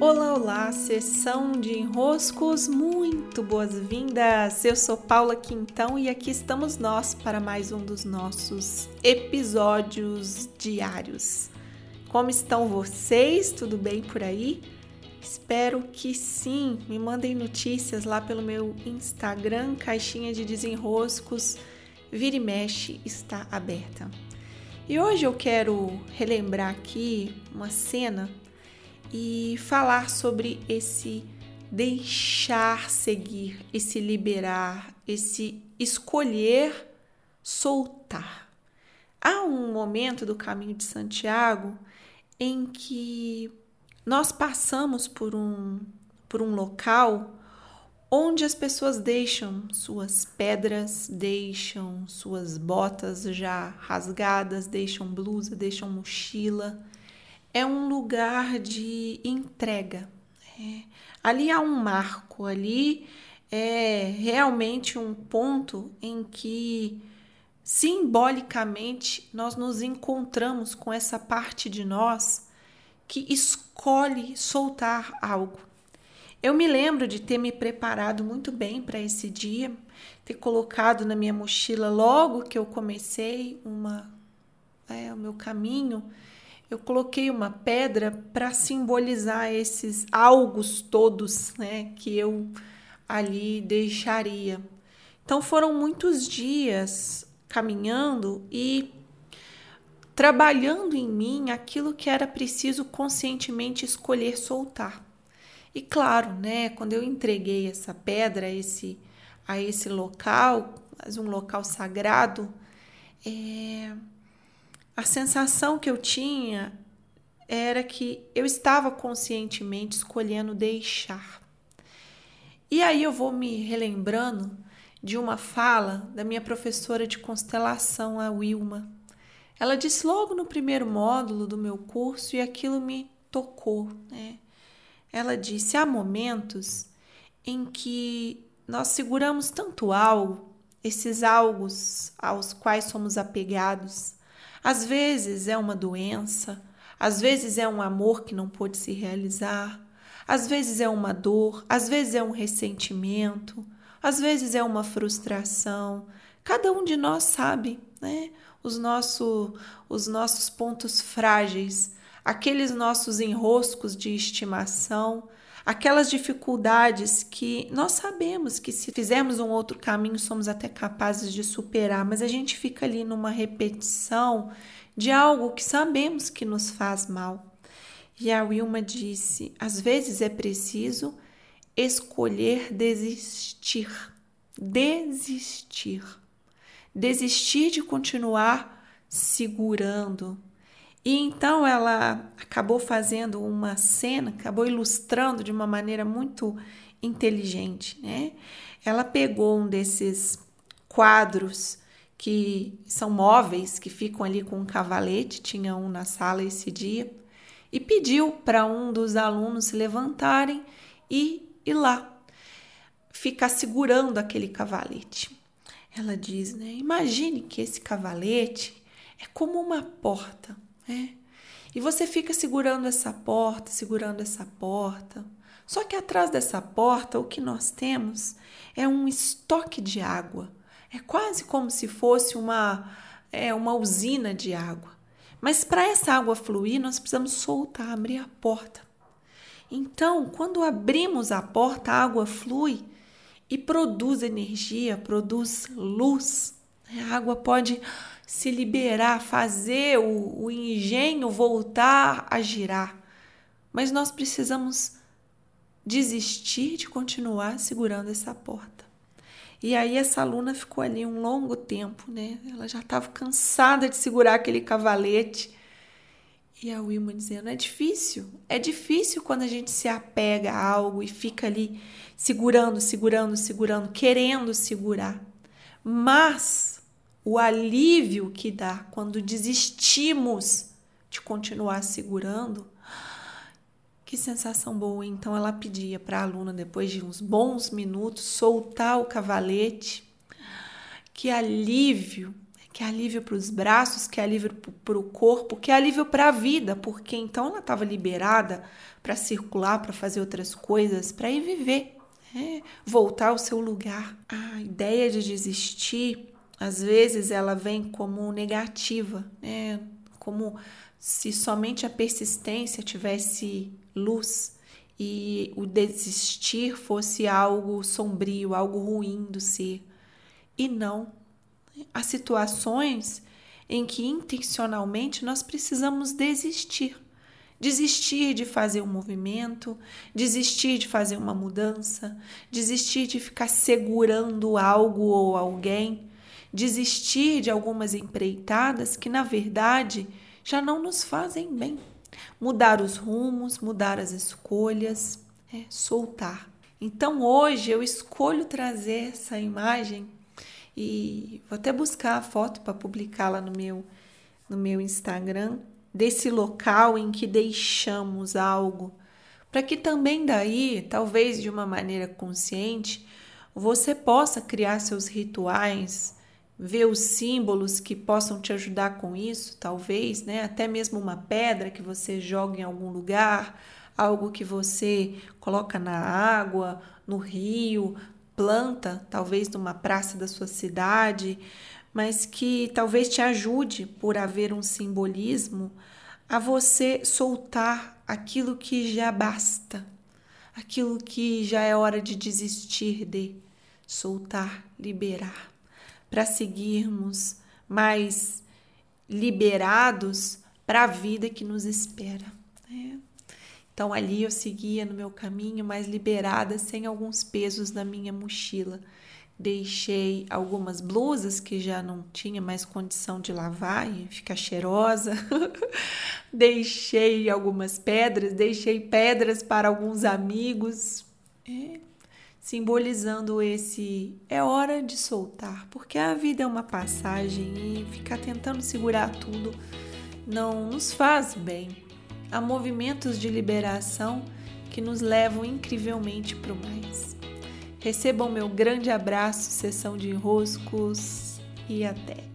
Olá, olá, sessão de enroscos, muito boas-vindas! Eu sou Paula Quintão e aqui estamos nós para mais um dos nossos episódios diários. Como estão vocês? Tudo bem por aí? Espero que sim. Me mandem notícias lá pelo meu Instagram, caixinha de desenroscos. Vira e mexe está aberta. E hoje eu quero relembrar aqui uma cena e falar sobre esse deixar seguir, esse liberar, esse escolher soltar. Há um momento do caminho de Santiago em que nós passamos por um, por um local onde as pessoas deixam suas pedras, deixam suas botas já rasgadas, deixam blusa, deixam mochila é um lugar de entrega. É. Ali há um marco, ali é realmente um ponto em que simbolicamente nós nos encontramos com essa parte de nós que escolhe soltar algo. Eu me lembro de ter me preparado muito bem para esse dia, ter colocado na minha mochila logo que eu comecei uma é, o meu caminho eu coloquei uma pedra para simbolizar esses algos todos, né, que eu ali deixaria. Então foram muitos dias caminhando e trabalhando em mim aquilo que era preciso conscientemente escolher soltar. E claro, né, quando eu entreguei essa pedra a esse, a esse local, um local sagrado, é, a sensação que eu tinha era que eu estava conscientemente escolhendo deixar. E aí eu vou me relembrando de uma fala da minha professora de constelação, a Wilma. Ela disse logo no primeiro módulo do meu curso e aquilo me tocou. Né? Ela disse: há momentos em que nós seguramos tanto algo, esses algos aos quais somos apegados, às vezes é uma doença, às vezes é um amor que não pôde se realizar, às vezes é uma dor, às vezes é um ressentimento, às vezes é uma frustração. Cada um de nós sabe, né? Os, nosso, os nossos pontos frágeis, aqueles nossos enroscos de estimação, aquelas dificuldades que nós sabemos que se fizermos um outro caminho somos até capazes de superar, mas a gente fica ali numa repetição de algo que sabemos que nos faz mal. E a Wilma disse: às vezes é preciso escolher desistir. Desistir. Desistir de continuar segurando, e então ela acabou fazendo uma cena, acabou ilustrando de uma maneira muito inteligente, né? Ela pegou um desses quadros que são móveis, que ficam ali com um cavalete, tinha um na sala esse dia, e pediu para um dos alunos se levantarem e ir lá, ficar segurando aquele cavalete. Ela diz, né? Imagine que esse cavalete é como uma porta é. E você fica segurando essa porta, segurando essa porta. Só que atrás dessa porta, o que nós temos é um estoque de água. É quase como se fosse uma, é, uma usina de água. Mas para essa água fluir, nós precisamos soltar, abrir a porta. Então, quando abrimos a porta, a água flui e produz energia, produz luz. A água pode se liberar, fazer o, o engenho voltar a girar. Mas nós precisamos desistir de continuar segurando essa porta. E aí essa aluna ficou ali um longo tempo, né? Ela já estava cansada de segurar aquele cavalete. E a Wilma dizendo: é difícil, é difícil quando a gente se apega a algo e fica ali segurando, segurando, segurando, querendo segurar. Mas o alívio que dá quando desistimos de continuar segurando. Que sensação boa! Então ela pedia para a aluna, depois de uns bons minutos, soltar o cavalete. Que alívio! que alívio para os braços, que alívio para o corpo, que alívio para a vida, porque então ela estava liberada para circular, para fazer outras coisas, para ir viver, né? voltar ao seu lugar. A ideia de desistir, às vezes, ela vem como negativa, né? como se somente a persistência tivesse luz e o desistir fosse algo sombrio, algo ruim do ser. E não. Há situações em que intencionalmente nós precisamos desistir. Desistir de fazer um movimento, desistir de fazer uma mudança, desistir de ficar segurando algo ou alguém, desistir de algumas empreitadas que, na verdade, já não nos fazem bem. Mudar os rumos, mudar as escolhas, é, soltar. Então hoje eu escolho trazer essa imagem e vou até buscar a foto para publicá-la no meu, no meu Instagram desse local em que deixamos algo, para que também daí, talvez de uma maneira consciente, você possa criar seus rituais, ver os símbolos que possam te ajudar com isso, talvez, né? Até mesmo uma pedra que você joga em algum lugar, algo que você coloca na água, no rio, planta, talvez numa praça da sua cidade, mas que talvez te ajude por haver um simbolismo a você soltar aquilo que já basta, aquilo que já é hora de desistir de soltar, liberar para seguirmos mais liberados para a vida que nos espera. Né? Então ali eu seguia no meu caminho mais liberada, sem alguns pesos na minha mochila. Deixei algumas blusas que já não tinha mais condição de lavar e ficar cheirosa. deixei algumas pedras, deixei pedras para alguns amigos. É, simbolizando esse é hora de soltar, porque a vida é uma passagem e ficar tentando segurar tudo não nos faz bem. Há movimentos de liberação que nos levam incrivelmente para o mais. Recebam meu grande abraço, sessão de enroscos e até!